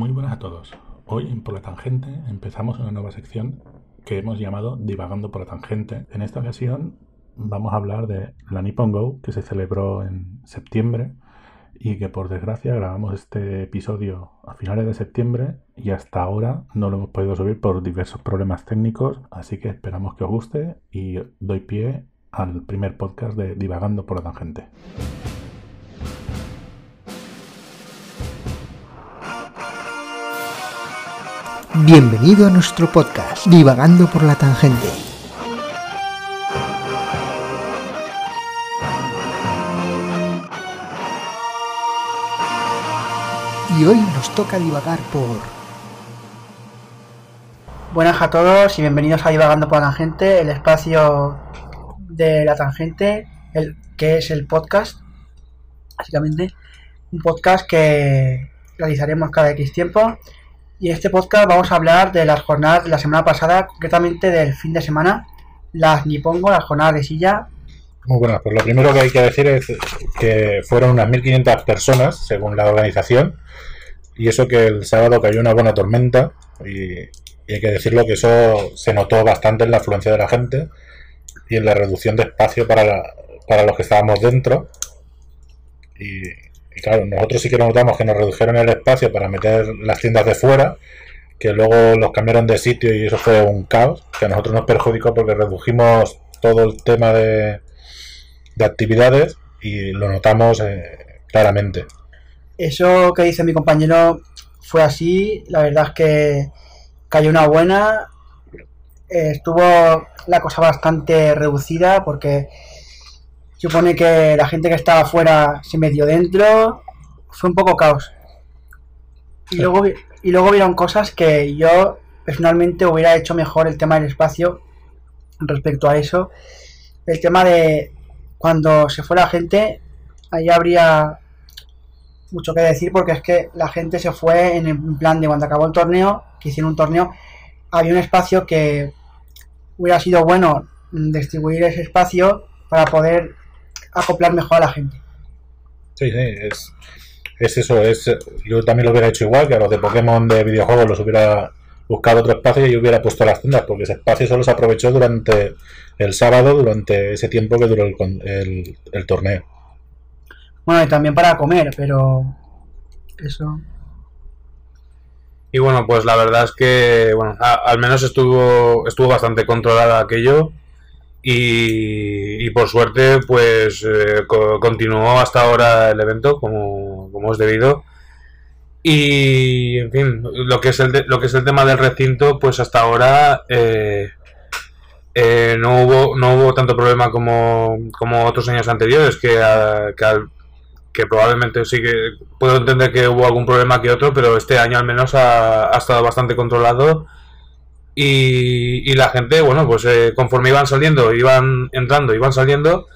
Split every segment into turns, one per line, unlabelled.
Muy buenas a todos. Hoy en Por la Tangente empezamos una nueva sección que hemos llamado Divagando por la Tangente. En esta ocasión vamos a hablar de la Nippon Go que se celebró en septiembre y que por desgracia grabamos este episodio a finales de septiembre y hasta ahora no lo hemos podido subir por diversos problemas técnicos, así que esperamos que os guste y doy pie al primer podcast de Divagando por la Tangente.
Bienvenido a nuestro podcast, Divagando por la Tangente. Y hoy nos toca divagar por...
Buenas a todos y bienvenidos a Divagando por la Tangente, el espacio de la tangente, el, que es el podcast, básicamente, un podcast que realizaremos cada X tiempo. Y en este podcast vamos a hablar de las jornadas de la semana pasada, concretamente del fin de semana, las Nipongo, las jornadas de silla.
Muy buenas, pues lo primero que hay que decir es que fueron unas 1.500 personas, según la organización, y eso que el sábado cayó una buena tormenta, y, hay que decirlo que eso se notó bastante en la afluencia de la gente y en la reducción de espacio para, la- para los que estábamos dentro. Y, y claro, nosotros sí que notamos que nos redujeron el espacio para meter las tiendas de fuera, que luego los cambiaron de sitio y eso fue un caos, que a nosotros nos perjudicó porque redujimos todo el tema de, de actividades y lo notamos eh, claramente.
Eso que dice mi compañero fue así, la verdad es que cayó una buena, eh, estuvo la cosa bastante reducida porque supone que la gente que estaba afuera se metió dentro, fue un poco caos. Y
Sí.
luego, y luego vieron cosas que yo personalmente hubiera hecho mejor el tema del espacio respecto a eso. El tema de cuando se fue la gente, ahí habría mucho que decir porque es que la gente se fue en el plan de cuando acabó el torneo, que hicieron un torneo, había un espacio que hubiera sido bueno distribuir ese espacio para poder acoplar mejor a la gente.
Sí, sí, es, es eso. Es, yo también lo hubiera hecho igual, que a los de Pokémon de videojuegos los hubiera buscado otro espacio y hubiera puesto las tiendas, porque ese espacio solo se aprovechó durante el sábado, durante ese tiempo que duró el, con- el, el torneo.
Bueno, y también para comer, pero eso.
Y bueno, pues la verdad es que, bueno, a- al menos estuvo, estuvo bastante controlado aquello y, por suerte, pues eh, co- continuó hasta ahora el evento como, como es debido. Y, en fin, lo que es el, lo que es el tema del recinto, pues hasta ahora eh, eh, no hubo, no hubo tanto problema como, como otros años anteriores, que, a- que al- que probablemente sí que puedo entender que hubo algún problema que otro, pero este año al menos ha, ha estado bastante controlado. Y, la gente, bueno, pues eh, conforme iban saliendo, iban entrando, iban saliendo,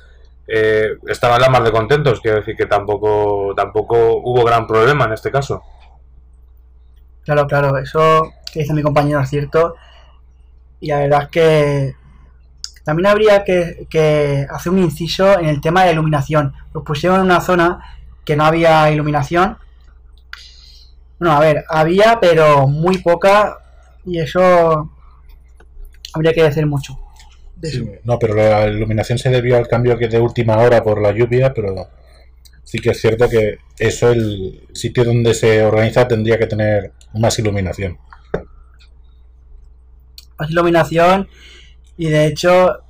eh, estaban la más de contentos. Quiero decir que tampoco, tampoco hubo gran problema en este caso.
Claro, claro, eso que dice mi compañero es cierto. Y la verdad es que también habría que, hacer un inciso en el tema de iluminación. Los pusieron en una zona que no había iluminación. Bueno, a ver, había, pero muy poca. Y eso habría que decir mucho. de.
No, pero la iluminación se debió al cambio que de última hora por la lluvia, pero sí que es cierto que eso, el sitio donde se organiza, tendría que tener más iluminación.
más iluminación y de hecho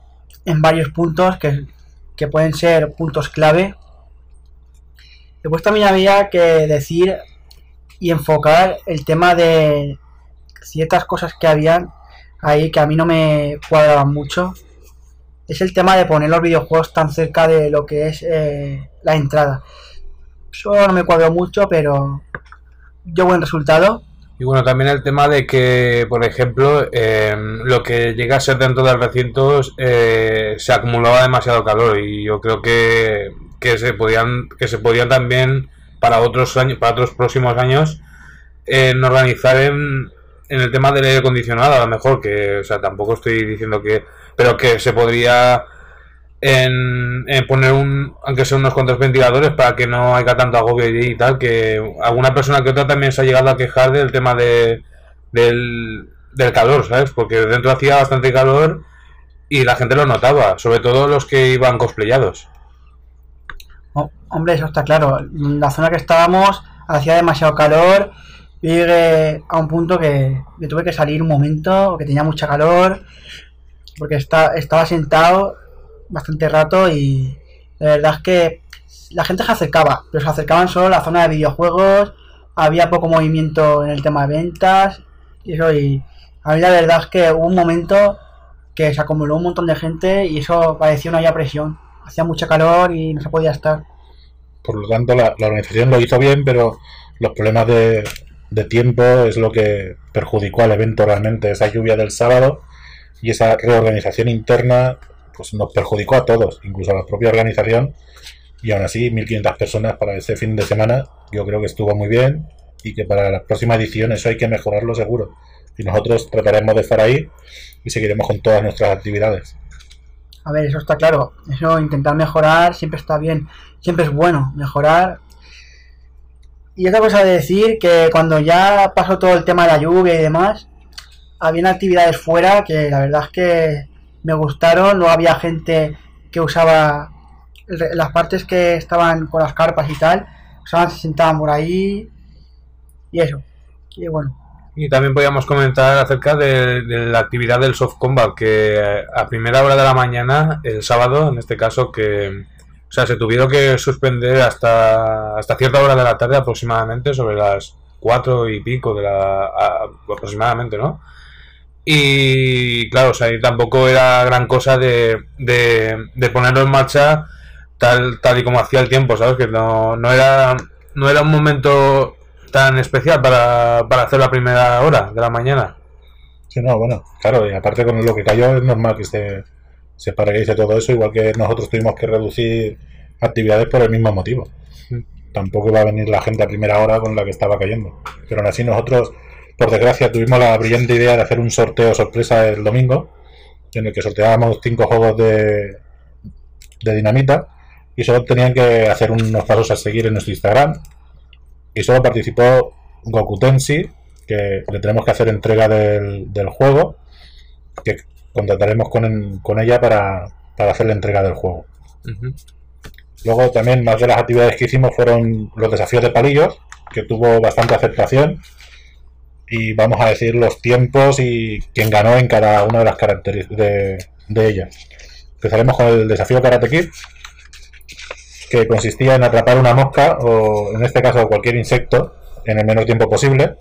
en varios puntos que, que pueden ser puntos clave. Después también había que decir y enfocar el tema de ciertas cosas que habían ahí que a mí no me cuadraban mucho. Es el tema de poner los videojuegos tan cerca de lo que es eh, la entrada. Eso no me cuadró mucho, pero dio buen resultado.
Y bueno, también el tema de que, por ejemplo, eh, lo que llega a ser dentro del recinto eh, se acumulaba demasiado calor y yo creo que, que se podían que se podían también para otros años, para otros próximos años, en organizar en, en el tema del aire acondicionado, a lo mejor que, o sea, tampoco estoy diciendo que, pero que se podría en, poner un, aunque sea unos cuantos ventiladores para que no haya tanto agobio y tal, que alguna persona que otra también se ha llegado a quejar del tema de, del, del calor, ¿sabes? Porque dentro hacía bastante calor y la gente lo notaba, sobre todo los que iban cosplayados.
Oh, hombre, eso está claro. La zona que estábamos hacía demasiado calor llegué a un punto que, que tuve que salir un momento, que tenía mucha calor, porque estaba sentado bastante rato y la verdad es que la gente se acercaba, pero se acercaban solo a la zona de videojuegos, había poco movimiento en el tema de ventas y eso y a mí la verdad es que hubo un momento que se acumuló un montón de gente y eso parecía una ya presión. Hacía mucha calor y no se podía estar.
Por lo tanto, la organización lo hizo bien, pero los problemas de, de tiempo es lo que perjudicó al evento realmente. Esa lluvia del sábado y esa reorganización interna pues nos perjudicó a todos, incluso a la propia organización. Y aún así, 1.500 personas para ese fin de semana, yo creo que estuvo muy bien y que para las próximas ediciones eso hay que mejorarlo seguro. Y nosotros trataremos de estar ahí y seguiremos con todas nuestras actividades.
A ver, eso está claro. Eso, intentar mejorar siempre está bien. Siempre es bueno mejorar. Y otra cosa de decir que cuando ya pasó todo el tema de la lluvia y demás, habían actividades fuera que la verdad es que me gustaron. No había gente que usaba las partes que estaban con las carpas y tal. Usaban, se sentaban por ahí. Y eso. Y bueno.
Y también podíamos comentar acerca de, de la actividad del soft combat, que a primera hora de la mañana, el sábado, en este caso, que sea, se tuvieron que suspender hasta, hasta cierta hora de la tarde aproximadamente, sobre las cuatro y pico de la aproximadamente, ¿no? Y claro, o sea, y tampoco era gran cosa de, de, de ponerlo en marcha tal, tal y como hacía el tiempo, ¿sabes? Que no, no era no era un momento tan especial para, para hacer la primera hora de la mañana.
Sí, no, bueno, claro, y aparte con lo que cayó es normal que se, se paralice todo eso, igual que nosotros tuvimos que reducir actividades por el mismo motivo. Tampoco iba a venir la gente a primera hora con la que estaba cayendo. Pero aún así nosotros, por desgracia, tuvimos la brillante idea de hacer un sorteo sorpresa el domingo, en el que sorteábamos cinco juegos de, de dinamita y solo tenían que hacer unos pasos a seguir en nuestro Instagram. Y solo participó Goku Tensi, que le tenemos que hacer entrega del, del juego, que contrataremos con, con ella para, para hacer la entrega del juego. Luego también más de las actividades que hicimos fueron los desafíos de palillos, que tuvo bastante aceptación. Y vamos a decir los tiempos y quién ganó en cada una de las características de, de ellas. Empezaremos con el desafío Karate Kid, que consistía en atrapar una mosca o en este caso cualquier insecto en el menor tiempo posible.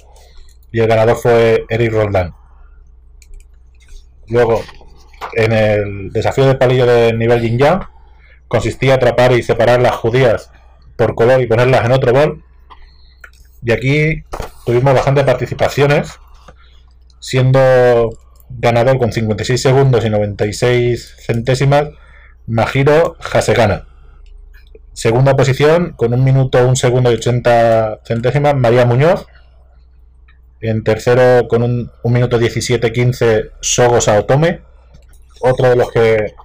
Y el ganador fue Eric Roldán. Luego, en el desafío de palillo de nivel Yin Yang, consistía atrapar y separar las judías por color y ponerlas en otro bol. Y aquí tuvimos bastantes participaciones, siendo ganador con 56 segundos y 96 centésimas Majiro Hasegana. Segunda posición, con un minuto, un segundo y 80 centésimas, María Muñoz. En tercero, con un, minuto 17-15, Sogo Saotome. Otro de los que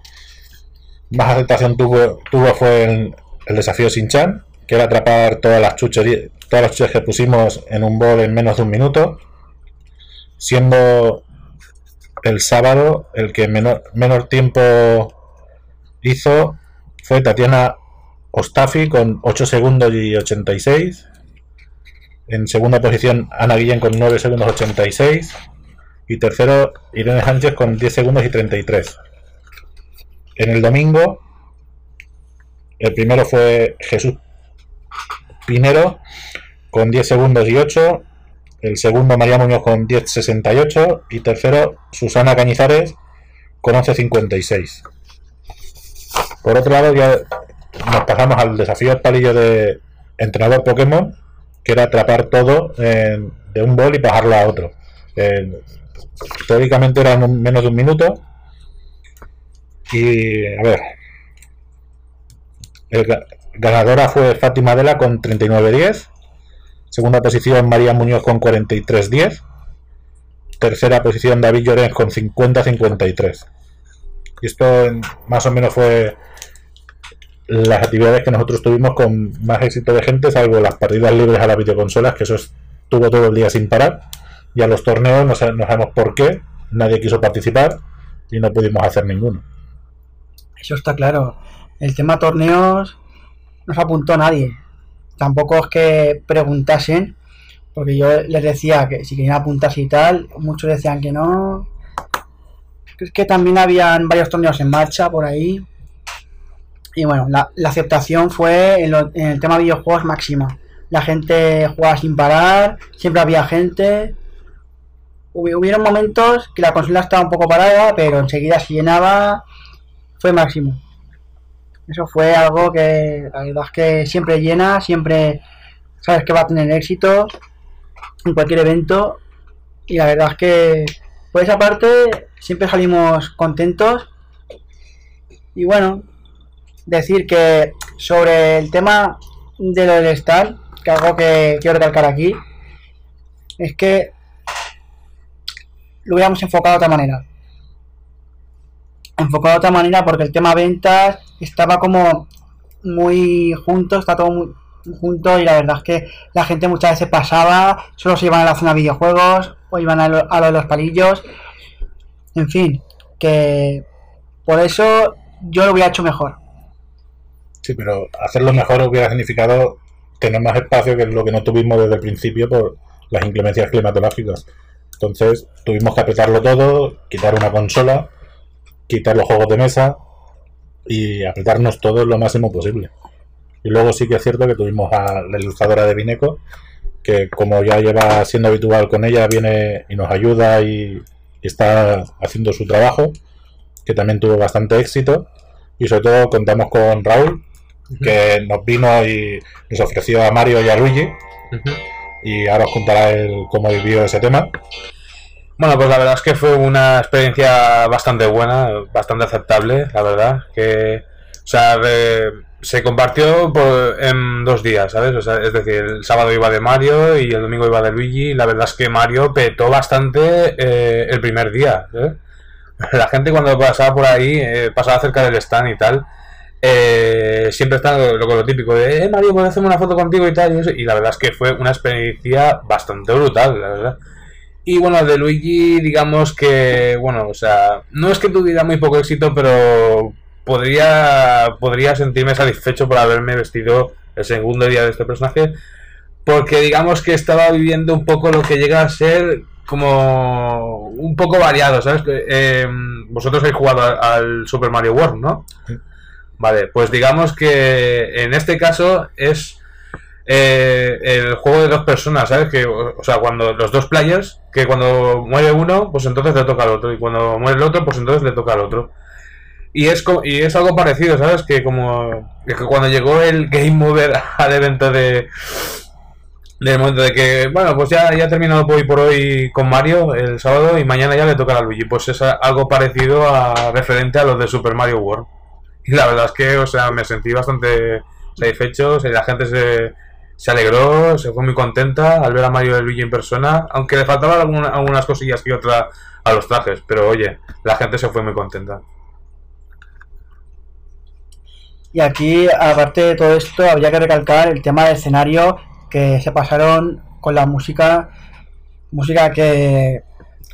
más aceptación tuvo, tuvo fue el, el desafío Sinchan, que era atrapar todas las chuches, todas las chuches que pusimos en un bol en menos de un minuto, siendo el sábado el que menor, menor tiempo hizo fue Tatiana Ostafi con 8 segundos y 86. En segunda posición Ana Guillén con 9 segundos 86. Y tercero Irene Sánchez con 10 segundos y 33. En el domingo, el primero fue Jesús Pinero con 10 segundos y 8. El segundo María Muñoz con 10.68. Y tercero Susana Cañizares con 11.56. Por otro lado, ya nos pasamos al desafío al palillo de entrenador Pokémon, que era atrapar todo en- de un bol y bajarlo a otro. Eh, teóricamente era menos de un minuto. Y a ver. El ga- ganadora fue Fátima Vela con 39-10. Segunda posición María Muñoz con 43-10. Tercera posición David Llorens con 50-53. Y esto más o menos fue las actividades que nosotros tuvimos con más éxito de gente, salvo las partidas libres a las videoconsolas, que eso estuvo todo el día sin parar. Y a los torneos no, sa- no sabemos por qué, nadie quiso participar y no pudimos hacer ninguno.
Eso está claro. El tema torneos no se apuntó nadie. Tampoco es que preguntasen, porque yo les decía que si querían apuntarse y tal, muchos decían que no. Es que también habían varios torneos en marcha por ahí. Y bueno, la, aceptación fue en, lo- en el tema videojuegos máxima. La gente jugaba sin parar, siempre había gente. Hubi- Hubieron momentos que la consola estaba un poco parada, pero enseguida se llenaba fue máximo. Eso fue algo que la verdad es que siempre llena, siempre sabes que va a tener éxito en cualquier evento. Y la verdad es que por esa parte siempre salimos contentos. Y bueno, decir que sobre el tema de lo del Star, que algo que quiero recalcar aquí, es que lo hubiéramos enfocado de otra manera enfocado de otra manera porque el tema ventas estaba como muy junto, está todo muy junto y la verdad es que la gente muchas veces pasaba, solo se iban a la zona de videojuegos o iban a lo, a lo de los palillos. En fin, que por eso yo lo hubiera hecho mejor.
Sí, pero hacerlo mejor hubiera significado tener más espacio que lo que no tuvimos desde el principio por las inclemencias climatológicas. Entonces tuvimos que apretarlo todo, quitar una consola, quitar los juegos de mesa y apretarnos todo lo máximo posible. Y luego sí que es cierto que tuvimos a la ilustradora de Vineco, que como ya lleva siendo habitual con ella, viene y nos ayuda y, y está haciendo su trabajo, que también tuvo bastante éxito. Y sobre todo contamos con Raúl, que nos vino y nos ofreció a Mario y a Luigi. Y ahora os contará él cómo vivió ese tema.
Bueno, pues la verdad es que fue una experiencia bastante buena, bastante aceptable, la verdad. Que, o sea, de- se compartió por- en dos días, ¿sabes? O sea, es decir, el sábado iba de Mario y el domingo iba de Luigi. Y la verdad es que Mario petó bastante eh, el primer día, ¿eh? La gente cuando pasaba por ahí, eh, pasaba cerca del stand y tal, eh, siempre está lo, lo, lo típico de, eh, Mario, ¿puedo hacerme una foto contigo y tal? Y, eso, y la verdad es que fue una experiencia bastante brutal, la verdad. Y bueno, de Luigi, digamos que, bueno, o sea, no es que tuviera muy poco éxito, pero podría, podría sentirme satisfecho por haberme vestido el segundo día de este personaje, porque digamos que estaba viviendo un poco lo que llega a ser como un poco variado, ¿sabes? Eh, vosotros habéis jugado al, al, Super Mario World, ¿no?
Sí.
Vale, pues digamos que en este caso es eh, el juego de dos personas, ¿sabes? Que, o sea, cuando los dos players, que cuando muere uno, pues entonces le toca al otro, y cuando muere el otro, pues entonces le toca al otro. Y es, y es algo parecido, ¿sabes? Que como que cuando llegó el Game Over al evento de del momento de que, bueno, pues ya, ya he terminado hoy por hoy con Mario el sábado y mañana ya le toca a Luigi. Pues es algo parecido a referente a los de Super Mario World. Y la verdad es que, o sea, me sentí bastante satisfecho. O la gente se, se alegró, se fue muy contenta al ver a Mario y Luigi en persona, aunque le faltaban alguna, algunas cosillas que otra a los trajes. Pero oye, la gente se fue muy contenta.
Y aquí, aparte de todo esto, habría que recalcar el tema del escenario que se pasaron con la música, música que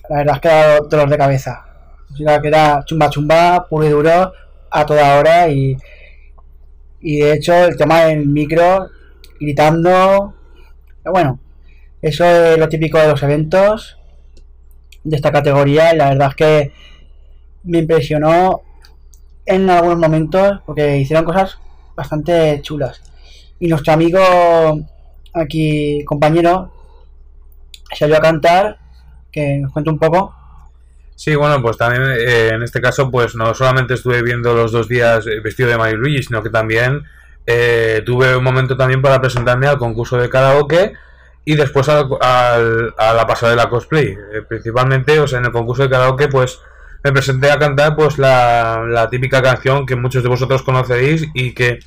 la verdad es que era dolor de cabeza, música que era chumba chumba, puro y duro, a toda hora y, y de hecho el tema del micro, gritando, bueno, eso es lo típico de los eventos de esta categoría y la verdad es que me impresionó en algunos momentos porque hicieron cosas bastante chulas. Y nuestro amigo aquí, compañero, salió a cantar, que nos cuente un poco.
Sí, bueno, pues también eh, en este caso, pues no solamente estuve viendo los dos días vestido de Mario Luigi, sino que también eh, tuve un momento también para presentarme al concurso de karaoke y después al, al, a la pasarela cosplay. Eh, principalmente, o sea, en el concurso de karaoke, pues me presenté a cantar pues la, la, típica canción que muchos de vosotros conoceréis y que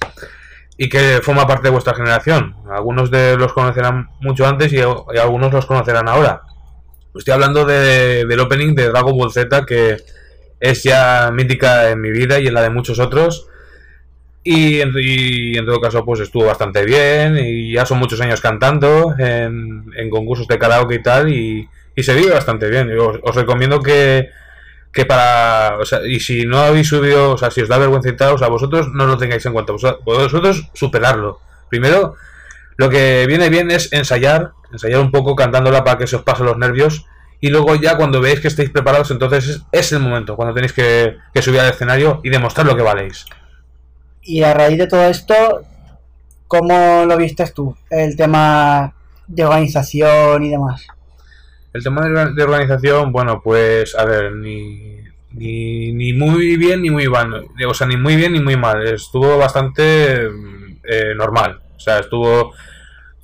y que forma parte de vuestra generación. Algunos de los conocerán mucho antes y algunos los conocerán ahora. Estoy hablando de, del opening de Dragon Ball Z que, es ya mítica en mi vida y en la de muchos otros. Y en, todo caso, pues estuvo bastante bien. Y ya son muchos años cantando en, en concursos de karaoke y tal. Y, se vive bastante bien. Os, os recomiendo que, que para. O sea, y si no habéis subido, o sea, si os da vergüenza y tal, o sea, vosotros no lo tengáis en cuenta. Vos- Vosotros superarlo. Primero, lo que viene bien es ensayar, ensayar un poco cantándola para que se os pasen los nervios. Y luego ya cuando veáis que estáis preparados, entonces es, es el momento, cuando tenéis que, que subir al escenario y demostrar lo que valéis.
Y a raíz de todo esto, ¿cómo lo viste tú? El tema de organización y demás.
El tema de organización, bueno, pues a ver, ni, ni, ni muy bien ni muy mal. O sea, ni muy bien ni muy mal. Estuvo bastante mm, eh, normal. O sea, estuvo,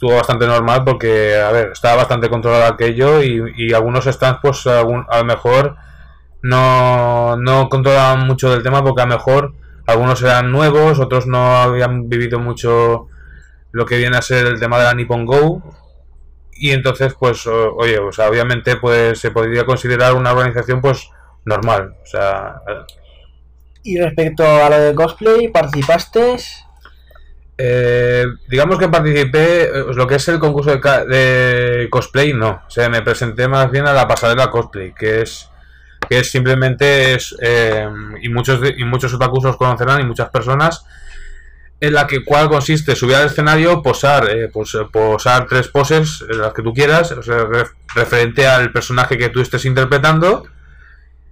estuvo bastante normal porque, a ver, estaba bastante controlado aquello y, y algunos stands, pues algún- a lo mejor no, no controlaban mucho del tema porque a lo mejor algunos eran nuevos, otros no habían vivido mucho lo que viene a ser el tema de la Nippon Go y entonces pues oye o sea obviamente pues se podría considerar una organización pues normal o sea
Y respecto a lo de cosplay, ¿participaste?
Eh, digamos que participé eh, lo que es el concurso de, de cosplay no. O sea me presenté más bien a la pasarela cosplay que es que es simplemente es eh, y muchos y muchos otakus los conocerán y muchas personas en la que cual consiste subir al escenario, posar, eh, pues, eh, posar tres poses, eh, las que tú quieras, referente al personaje que tú estés interpretando,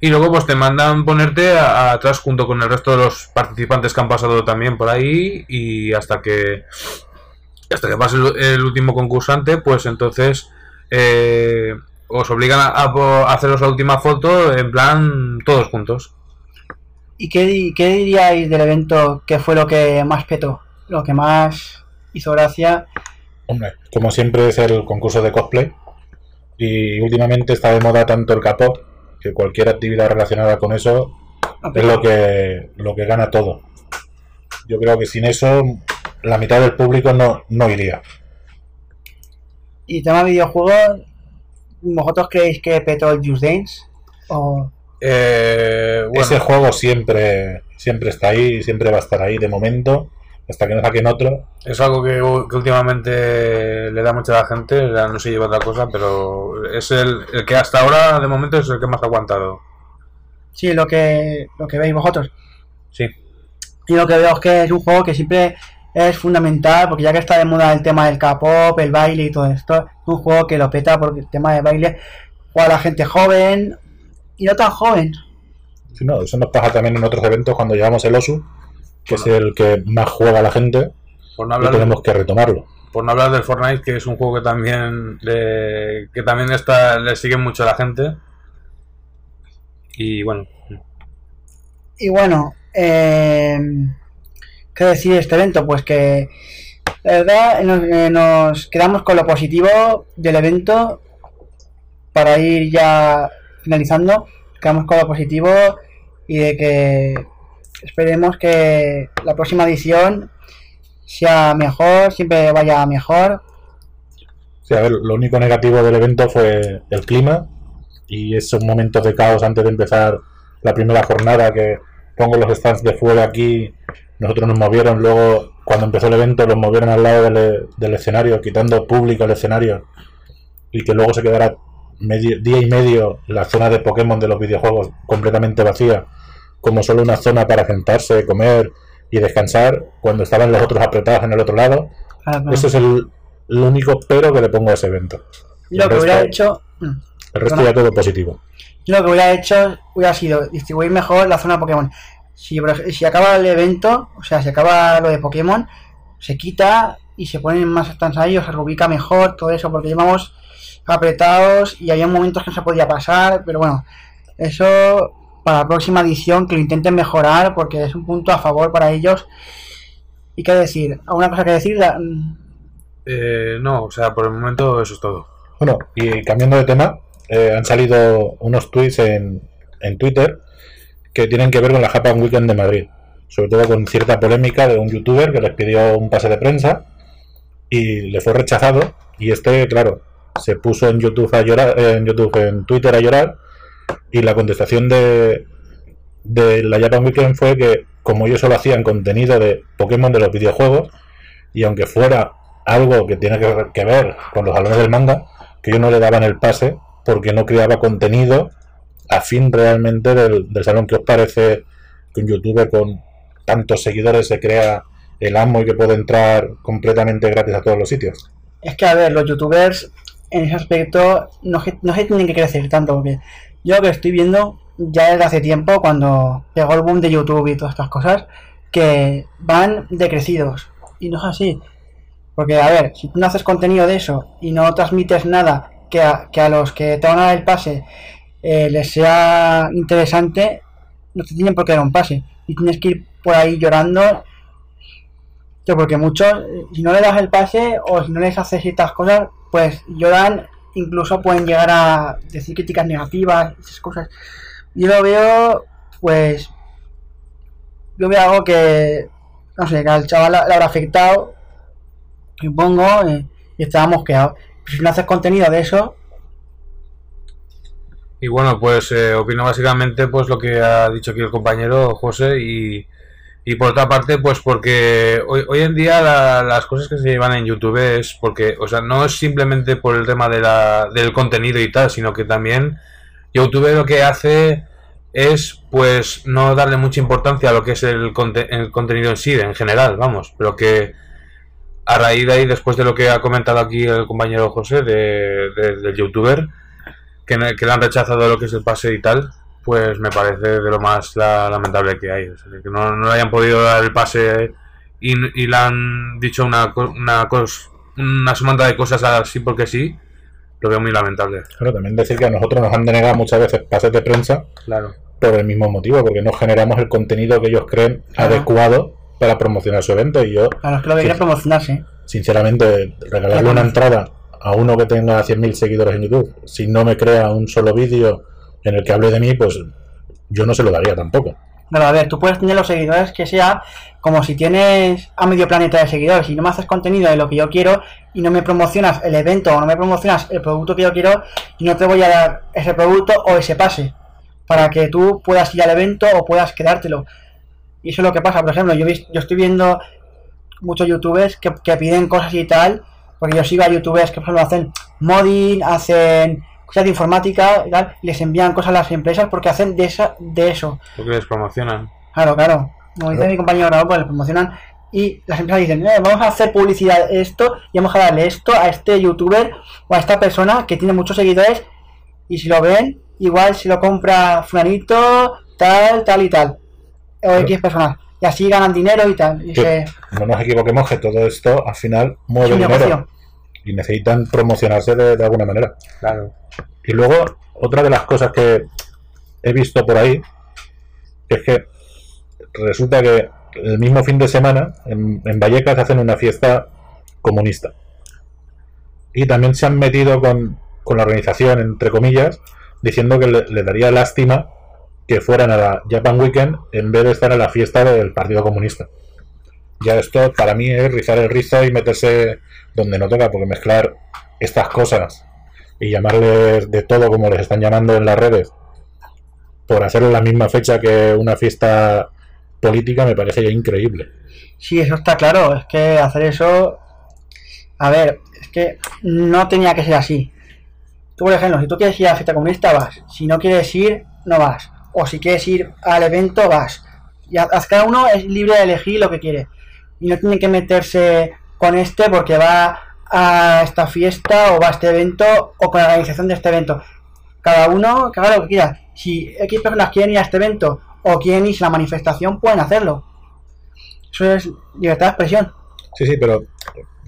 y luego pues te mandan ponerte a- a atrás junto con el resto de los participantes que han pasado también por ahí, y hasta que hasta que pase el, el último concursante, pues entonces eh, os obligan a, a po- a haceros la última foto en plan todos juntos.
¿Y qué, qué diríais del evento? ¿Qué fue lo que más petó? Lo que más hizo gracia.
Hombre, como siempre es el concurso de cosplay. Y últimamente está de moda tanto el capó que cualquier actividad relacionada con eso es lo que, lo que gana todo. Yo creo que sin eso la mitad del público no, no iría.
Y tema videojuegos, ¿vosotros creéis que petó el Just Dance? ¿O
Eh, bueno,
Ese juego siempre, siempre está ahí, siempre va a estar ahí de momento, hasta que no saquen otro.
Es algo que, que últimamente le da mucha a la gente, ya no se lleva otra cosa, pero es el, el que hasta ahora de momento es el que más ha aguantado.
sí, lo que, lo que veis vosotros?
Sí.
Y lo que veo es que es un juego que siempre es fundamental, porque ya que está de moda el tema del K-pop, el baile y todo esto, es un juego que lo peta porque el tema de baile juega la gente joven y no tan joven.
Si no, eso nos pasa también en otros eventos cuando llevamos el OSU, que es el que más juega la gente,
Por no
y tenemos que retomarlo.
por no hablar del Fortnite, que es un juego que también le, que también está, le sigue mucho a la gente. Y bueno,
Y bueno, eh, ¿qué decir de este evento? Pues que la verdad nos, eh, nos quedamos con lo positivo del evento para ir ya finalizando. Quedamos con lo positivo y de que esperemos que la próxima edición sea mejor, siempre vaya mejor.
Sí, a ver, lo único negativo del evento fue el clima y esos momentos de caos antes de empezar la primera jornada que pongo los stands de fuera aquí, nosotros nos movieron, luego cuando empezó el evento los movieron al lado del, del escenario, quitando público el escenario y que luego se quedara medio, día y medio la zona de Pokémon de los videojuegos completamente vacía, como solo una zona para sentarse, comer y descansar, cuando estaban los otros apretados en el otro lado.
Ah,
Eso es el, único pero que le pongo a ese evento.
Lo que hubiera hecho... mm.
El resto ya todo positivo.
Lo que hubiera hecho hubiera sido distribuir mejor la zona Pokémon. Si, si acaba el evento, o sea, si acaba lo de Pokémon, se quita y se ponen más stands ahí o se reubica mejor, todo eso, porque llevamos apretados y había momentos que no se podía pasar, pero bueno, eso para la próxima edición que lo intenten mejorar porque es un punto a favor para ellos. ¿Y qué decir? ¿Alguna cosa que decir?
Eh, no, o sea, por el momento eso es todo.
Bueno, y cambiando de tema, eh, han salido unos tweets en, en Twitter que tienen que ver con la Japan Weekend de Madrid. Sobre todo con cierta polémica de un youtuber que les pidió un pase de prensa y le fue rechazado. Y este, claro, se puso en YouTube a llorar, en YouTube, en Twitter a llorar. Y la contestación de, de la Japan Weekend fue que, como ellos solo hacían contenido de Pokémon de los videojuegos, y aunque fuera algo que tiene que, que ver con los salones del manga, que ellos no le daban el pase porque no creaba contenido a fin realmente del, del salón. ¿Qué os parece que un youtuber con tantos seguidores se crea el amo y que puede entrar completamente gratis a todos los sitios?
Es que, a ver, los youtubers en ese aspecto no, no se tienen que crecer tanto, porque yo que estoy viendo ya desde hace tiempo, cuando pegó el boom de YouTube y todas estas cosas, que van decrecidos. Y no es así. Porque, a ver, si tú no haces contenido de eso y no transmites nada que a, que a los que te van a dar el pase eh, les sea interesante, no te tienen por qué dar un pase. Y tienes que ir por ahí llorando porque muchos, si no le das el pase o si no les haces ciertas cosas, pues lloran, incluso pueden llegar a decir críticas negativas, esas cosas. Yo lo veo, pues, yo veo algo que, no sé, que al chaval le habrá afectado, supongo, eh, y estaba mosqueado. Pero si no haces contenido de eso,
Y bueno, pues eh, opino básicamente pues lo que ha dicho aquí el compañero José y, y por otra parte pues porque hoy, hoy en día la- las cosas que se llevan en YouTube es porque, o sea, no es simplemente por el tema de la, del contenido y tal, sino que también YouTube lo que hace es pues no darle mucha importancia a lo que es el, conte- el contenido en sí, en general, vamos, pero que a raíz de ahí, después de lo que ha comentado aquí el compañero José de, de- del youtuber, que, que le han rechazado lo que es el pase y tal, pues me parece de lo más la- lamentable que hay. O sea, que no, no le hayan podido dar el pase y, y le han dicho una, co- una, cos- una semana de cosas así porque sí, lo veo muy lamentable.
Claro, también decir que a nosotros nos han denegado muchas veces pases de prensa
Claro.
por el mismo motivo, porque no generamos el contenido que ellos creen
Claro.
adecuado para promocionar su evento. Y yo,
a los que lo debería
Sí.
promocionarse.
sinceramente, regalarle una entrada a uno que tenga 100.000 seguidores en YouTube, si no me crea un solo vídeo en el que hable de mí, pues yo no se lo daría tampoco.
Claro, a ver, tú puedes tener los seguidores que sea como si tienes a medio planeta de seguidores. Si no me haces contenido de lo que yo quiero y no me promocionas el evento o no me promocionas el producto que yo quiero, y no te voy a dar ese producto o ese pase para que tú puedas ir al evento o puedas quedártelo. Y eso es lo que pasa. Por ejemplo, yo, yo estoy viendo muchos youtubers que, que piden cosas y tal, porque yo sigo a youtubers que por ejemplo hacen modding, hacen cosas de informática y tal, les envían cosas a las empresas porque hacen de, esa, de eso.
Porque les promocionan.
Claro, claro. Como dice
Claro.
mi compañero Raúl, pues le promocionan y las empresas dicen, "Eh, vamos a hacer publicidad esto y vamos a darle esto a este youtuber o a esta persona que tiene muchos seguidores y si lo ven, igual si lo compra fulanito, tal, tal y tal. O
Claro.
X personas. Y así ganan dinero y tal. Y
Que
se-
no nos equivoquemos que todo esto al final
es
mueve
un
dinero
negocio.
Y necesitan promocionarse de, de alguna manera.
Claro.
Y luego, otra de las cosas que he visto por ahí es que resulta que el mismo fin de semana en, en Vallecas hacen una fiesta comunista. Y también se han metido con, con la organización, entre comillas, diciendo que le, le daría lástima que fueran a la Japan Weekend en vez de estar a la fiesta del Partido Comunista. Ya esto para mí es rizar el rizo y meterse donde no toca, porque mezclar estas cosas y llamarles de todo como les están llamando en las redes por hacer la misma fecha que una fiesta política me parece increíble.
Sí, eso está claro. Es que hacer eso. A ver, es que no tenía que ser así. Tú, por ejemplo, si tú quieres ir a la fiesta comunista, vas. Si no quieres ir, no vas. O si quieres ir al evento, vas. Y haz- cada uno es libre de elegir lo que quiere. Y no tiene que meterse con este porque va a esta fiesta o va a este evento o con la organización de este evento. Cada uno que haga lo que quiera. Si X personas quieren ir a este evento o quieren irse a la manifestación, pueden hacerlo. Eso es libertad de expresión.
Sí, sí, pero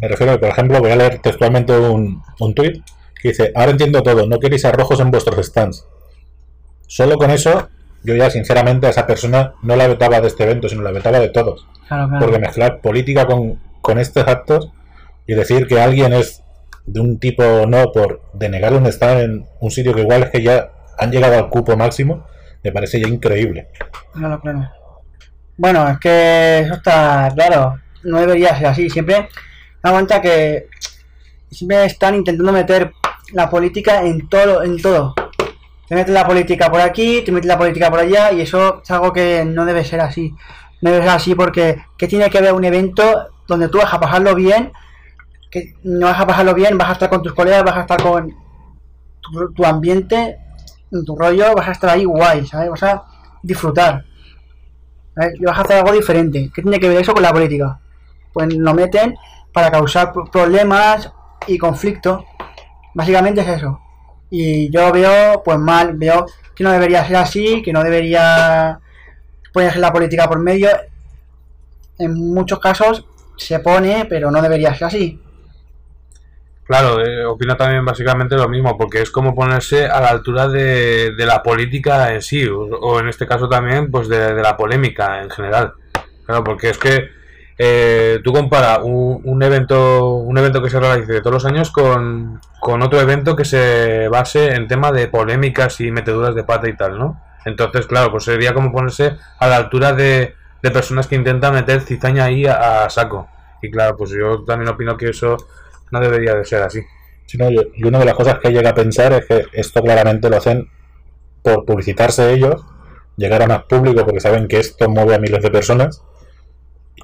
me refiero, por ejemplo, voy a leer textualmente un, un tuit que dice, ahora entiendo todo, no queréis arrojos en vuestros stands. Solo con eso, yo ya sinceramente a esa persona no la vetaba de este evento, sino la vetaba de todos.
Claro, claro.
Porque mezclar política con, con estos actos y decir que alguien es de un tipo o no por denegar un stand en un sitio que igual es que ya han llegado al cupo máximo, me parece ya increíble.
Claro, claro. Bueno, es que eso está claro. No debería ser así. Siempre da cuenta que siempre están intentando meter la política en todo, en todo. Te metes la política por aquí, te metes la política por allá y eso es algo que no debe ser así. No debe ser así porque ¿qué tiene que ver un evento donde tú vas a pasarlo bien? Que no vas a pasarlo bien, vas a estar con tus colegas, vas a estar con tu, tu ambiente, en tu rollo, vas a estar ahí guay, ¿sabes? Vas a disfrutar. ¿sabes? Y vas a hacer algo diferente. ¿Qué tiene que ver eso con la política? Pues lo meten para causar pro- problemas y conflictos. Básicamente es eso. Y yo veo, pues mal, veo que no debería ser así, que no debería ponerse la política por medio. En muchos casos se pone, pero no debería ser así.
Claro, eh, opino también básicamente lo mismo, porque es como ponerse a la altura de, de la política en sí, o, en este caso también, pues de la polémica en general. Claro, porque es que eh, tú comparas un, un evento un evento que se realice todos los años con, con otro evento que se base en tema de polémicas y meteduras de pata y tal, ¿no? Entonces, claro, pues sería como ponerse a la altura de, de personas que intentan meter cizaña ahí a, saco. Y claro, pues yo también opino que eso no debería de ser así.
Sí, no, y una de las cosas que llega a pensar es que esto claramente lo hacen por publicitarse ellos, llegar a más público porque saben que esto mueve a miles de personas.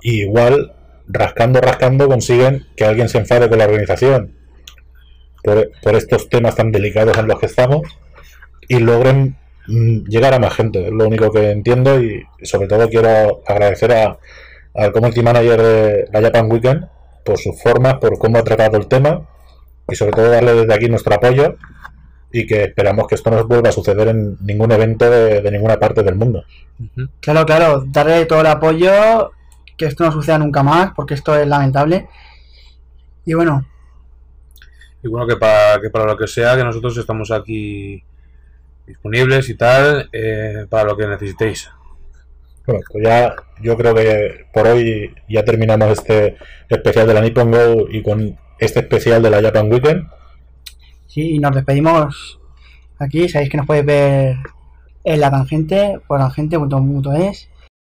Y igual, rascando, rascando, consiguen que alguien se enfade con la organización por, estos temas tan delicados en los que estamos y logren mm, llegar a más gente. Es lo único que entiendo y sobre todo quiero agradecer a, al community manager de la Japan Weekend por sus formas, por cómo ha tratado el tema y sobre todo darle desde aquí nuestro apoyo y que esperamos que esto no vuelva a suceder en ningún evento de ninguna parte del mundo.
Claro, claro, darle todo el apoyo, que esto no suceda nunca más, porque esto es lamentable. Y bueno,
Y bueno, que para, que para lo que sea, que nosotros estamos aquí disponibles y tal, eh, para lo que necesitéis.
Bueno, pues ya yo creo que por hoy ya terminamos este especial de la Nippon Go y con este especial de la Japan Weekend.
sí, y nos despedimos aquí. Sabéis que nos podéis ver en la tangente, por tangente.es.